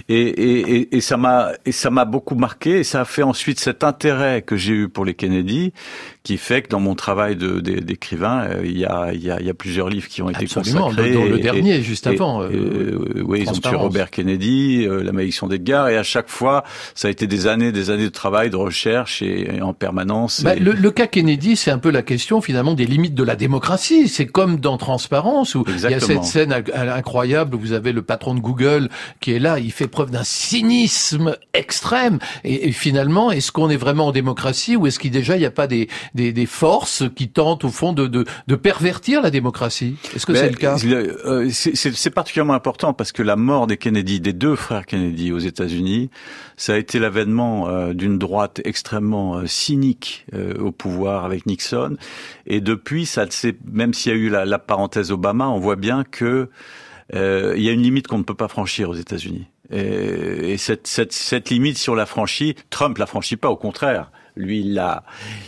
et, et, et, ça m'a et ça m'a beaucoup marqué. Et ça a fait ensuite cet intérêt que j'ai eu pour les Kennedy, qui fait que dans mon travail de, d'écrivain, euh, il y a y a, y a plusieurs livres qui ont été Absolument, consacrés. Le, le dernier juste avant. Euh, oui, ils ont tué Robert Kennedy, la malédiction d'Edgar, et à chaque fois, ça a été des années, des années de travail, de recherche et, et en permanence. Bah, le, le, cas Kennedy, c'est un peu la question finalement des limites de la démocratie. C'est comme dans Transparence où Exactement. il y a cette scène incroyable où vous avez le patron de Google qui est là, il fait preuve d'un cynisme extrême. Et, et finalement, est-ce qu'on est vraiment en démocratie ou est-ce qu'il déjà il n'y a pas des, des, des, forces qui tentent au fond de, de, de pervertir la démocratie? Est-ce que c'est le cas? euh, C'est particulièrement important parce que la mort des Kennedy, des deux frères Kennedy aux États-Unis, ça a été l'avènement euh, d'une droite extrêmement euh, cynique au pouvoir avec Nixon. Et depuis, ça, même s'il y a eu la, la, parenthèse Obama, on voit bien que euh, il y a une limite qu'on ne peut pas franchir aux États-Unis. Et, et cette, cette, cette, limite, si on la franchit, Trump la franchit pas, au contraire. Lui, il la,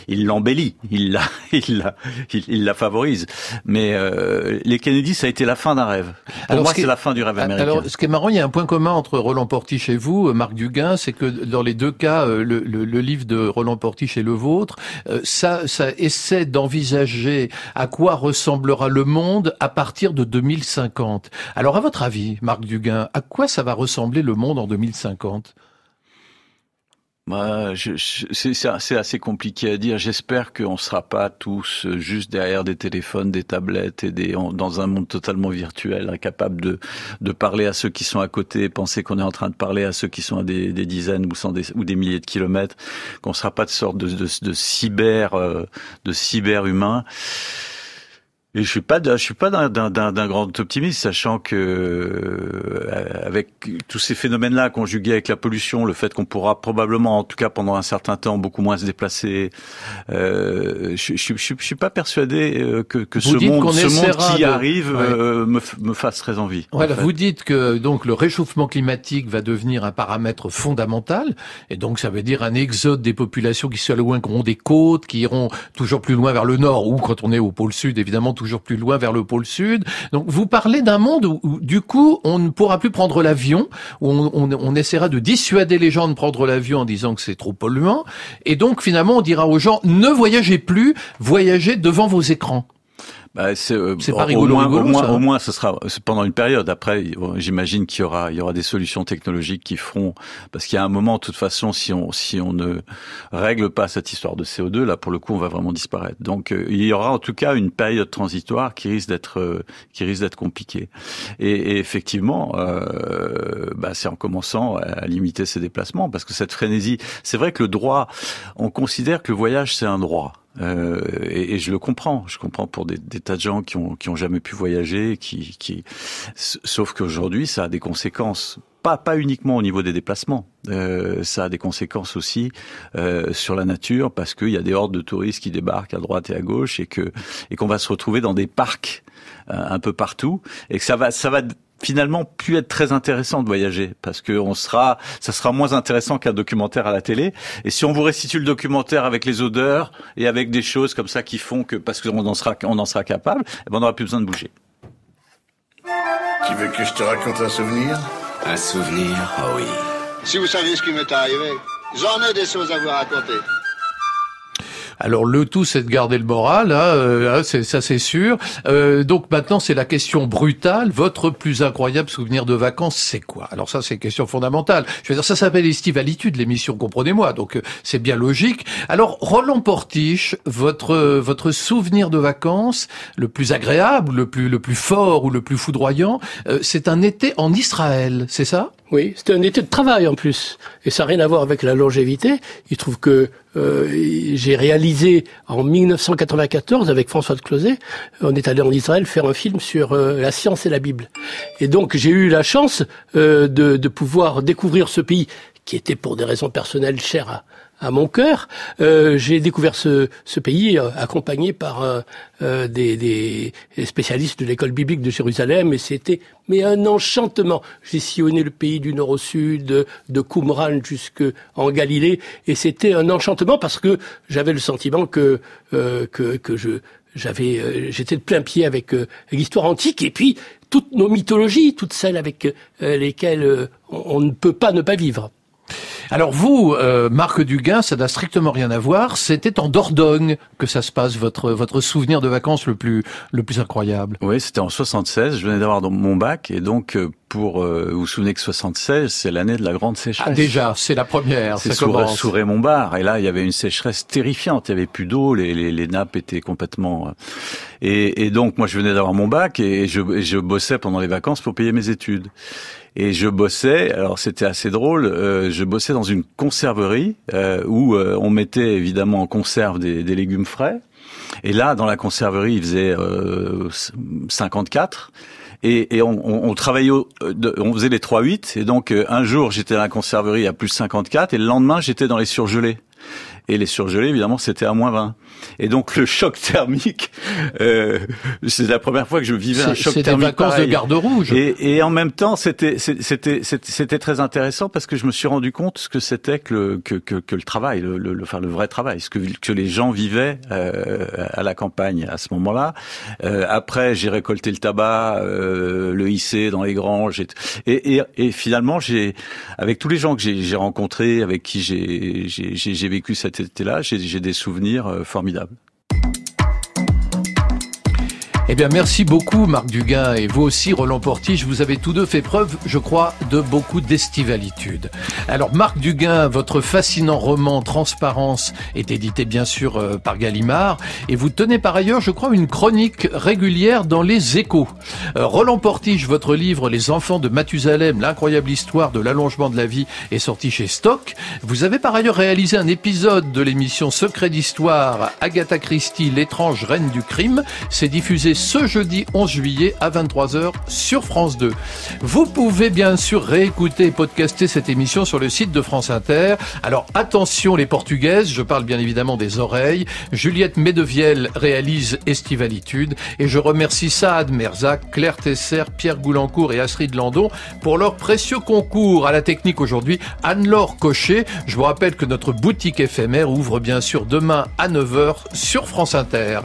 il l'embellit, il la, <laughs> il la, il, il, la favorise. Mais euh, les Kennedy, ça a été la fin d'un rêve. Pour alors, moi, c'est la fin du rêve américain. Alors, ce qui est marrant, il y a un point commun entre Roland Portiche et vous, Marc Duguin, c'est que dans les deux cas, le, le, le, livre de Roland Portiche et le vôtre, euh, ça, ça essaie d'envisager à quoi ressemblera le monde à partir de 2050. Alors, à votre avis, Marc Duguin, à quoi ça va ressembler le monde en 2050 je, c'est assez compliqué à dire. J'espère qu'on ne sera pas tous juste derrière des téléphones, des tablettes et des, dans un monde totalement virtuel, incapable de, de parler à ceux qui sont à côté, penser qu'on est en train de parler à ceux qui sont à des, des dizaines ou, des, ou des milliers de kilomètres, qu'on ne sera pas de sorte de, de, de cyber, euh, de cyber humain. Et je suis pas, je suis pas d'un grand optimiste, sachant que euh, avec tous ces phénomènes-là conjugués avec la pollution, le fait qu'on pourra probablement, en tout cas pendant un certain temps, beaucoup moins se déplacer, euh, je, je, je, je, suis pas persuadé euh, que, que ce monde, ce monde qui de... arrive ouais. me, me, fasse très envie. Voilà, en fait. vous dites que donc le réchauffement climatique va devenir un paramètre fondamental, et donc ça veut dire un exode des populations qui se loin, qui auront des côtes, qui iront toujours plus loin vers le nord, ou quand on est au pôle sud, évidemment toujours plus loin vers le pôle sud. Donc vous parlez d'un monde où, où, du coup on ne pourra plus prendre l'avion, où on, on, on essaiera de dissuader les gens de prendre l'avion en disant que c'est trop polluant, et donc finalement on dira aux gens ne voyagez plus, voyagez devant vos écrans. Bah, c'est euh, pas au rigolo, moins, rigolo, au moins, au moins, ce sera pendant une période. Après, j'imagine qu'il y aura, il y aura des solutions technologiques qui feront, parce qu'il y a un moment, de toute façon, si on, si on ne règle pas cette histoire de CO2, là, pour le coup, on va vraiment disparaître. Donc, euh, il y aura en tout cas une période transitoire qui risque d'être, euh, qui risque d'être compliquée. Et, et effectivement, euh, bah, c'est en commençant à limiter ses déplacements, parce que cette frénésie, c'est vrai que le droit, on considère que le voyage c'est un droit. Euh, et, et, je le comprends. Je comprends pour des, tas de gens qui ont qui ont jamais pu voyager, qui qui. Sauf qu'aujourd'hui, ça a des conséquences. Pas pas uniquement au niveau des déplacements. Euh, ça a des conséquences aussi euh, sur la nature parce qu'il y a des hordes de touristes qui débarquent à droite et à gauche et que et qu'on va se retrouver dans des parcs euh, un peu partout et que ça va ça va finalement plus être très intéressant de voyager parce que on sera, ça sera moins intéressant qu'un documentaire à la télé. Et si on vous restitue le documentaire avec les odeurs et avec des choses comme ça qui font que parce qu'on en sera, on en sera capable, eh ben on n'aura plus besoin de bouger. Tu veux que je te raconte un souvenir? Un souvenir, oh oui. Si vous saviez ce qui m'est arrivé, j'en ai des choses à vous raconter. Alors le tout, c'est de garder le moral, hein, euh, c'est, ça c'est sûr. Euh, donc maintenant, c'est la question brutale. Votre plus incroyable souvenir de vacances, c'est quoi? Alors ça, c'est une question fondamentale. Je veux dire, ça s'appelle Estivalitude, l'émission, comprenez-moi. Donc euh, c'est bien logique. Alors Roland Portiche, votre votre souvenir de vacances, le plus agréable, le plus le plus fort ou le plus foudroyant, euh, c'est un été en Israël, c'est ça? Oui, c'était un été de travail en plus, et ça n'a rien à voir avec la longévité. Il trouve que euh, j'ai réalisé en 1994 avec François de Closet, on est allé en Israël faire un film sur euh, la science et la Bible. Et donc j'ai eu la chance euh, de, de, pouvoir découvrir ce pays qui était pour des raisons personnelles cher à, à mon cœur. Euh, j'ai découvert ce, pays euh, accompagné par euh, des, des, spécialistes de l'école biblique de Jérusalem et c'était mais un enchantement. J'ai sillonné le pays du nord au sud, de, de Qumran Galilée et c'était un enchantement parce que j'avais le sentiment que que, je j'avais j'étais de plein pied avec l'histoire antique et puis toutes nos mythologies, toutes celles avec lesquelles on ne peut pas ne pas vivre. Alors vous, euh, Marc Duguin, ça n'a strictement rien à voir. C'était en Dordogne que ça se passe, votre votre souvenir de vacances le plus le plus incroyable. Oui, c'était en 76. Je venais d'avoir mon bac et donc pour euh, vous vous souvenez que 76, c'est l'année de la grande sécheresse. Ah, déjà, c'est la première. C'est sous, sous Raymond Barre et là il y avait une sécheresse terrifiante. Il y avait plus d'eau, les, les, les, nappes étaient complètement. Et, et donc moi je venais d'avoir mon bac et je, et je bossais pendant les vacances pour payer mes études. Et je bossais, alors c'était assez drôle, euh, je bossais dans une conserverie euh, où euh, on mettait évidemment en conserve des, des, légumes frais. Et là, dans la conserverie, il faisait 54. Et, et on, on, on, travaillait, au, on faisait les 3-8. Et donc, un jour, j'étais à la conserverie à plus 54. Et le lendemain, j'étais dans les surgelés. Et les surgelés, évidemment, c'était à moins 20. Et donc le choc thermique, euh, c'est la première fois que je vivais un choc thermique. C'était vacances pareil. de garde rouge. Et, et en même temps, c'était c'était c'était très intéressant parce que je me suis rendu compte ce que c'était que le que, que, que, le travail, le, le, le, enfin, le vrai travail, ce que que les gens vivaient euh, à la campagne à ce moment-là. Euh, après, j'ai récolté le tabac, euh, le hissé dans les granges, et et, et, et finalement, j'ai avec tous les gens que j'ai rencontrés, avec qui j'ai j'ai vécu cet été-là, j'ai des souvenirs euh, formidables. Eh bien, merci beaucoup, Marc Duguin, et vous aussi, Roland Portige. Vous avez tous deux fait preuve, je crois, de beaucoup d'estivalitude. Alors, Marc Duguin, votre fascinant roman Transparence est édité, bien sûr, euh, par Gallimard, et vous tenez par ailleurs, je crois, une chronique régulière dans Les Échos. Euh, Roland Portige, votre livre Les enfants de Mathusalem, l'incroyable histoire de l'allongement de la vie, est sorti chez Stock. Vous avez par ailleurs réalisé un épisode de l'émission Secret d'Histoire, Agatha Christie, l'étrange reine du crime. C'est diffusé ce jeudi 11 juillet à 23h sur France 2. Vous pouvez bien sûr réécouter et podcaster cette émission sur le site de France Inter. Alors attention les portugaises, je parle bien évidemment des oreilles. Juliette Medevielle réalise Estivalitude et je remercie Saad Merzac, Claire Tesser, Pierre Goulancourt et Astrid Landon pour leur précieux concours à la technique aujourd'hui. Anne-Laure Cochet, je vous rappelle que notre boutique éphémère ouvre bien sûr demain à 9h sur France Inter.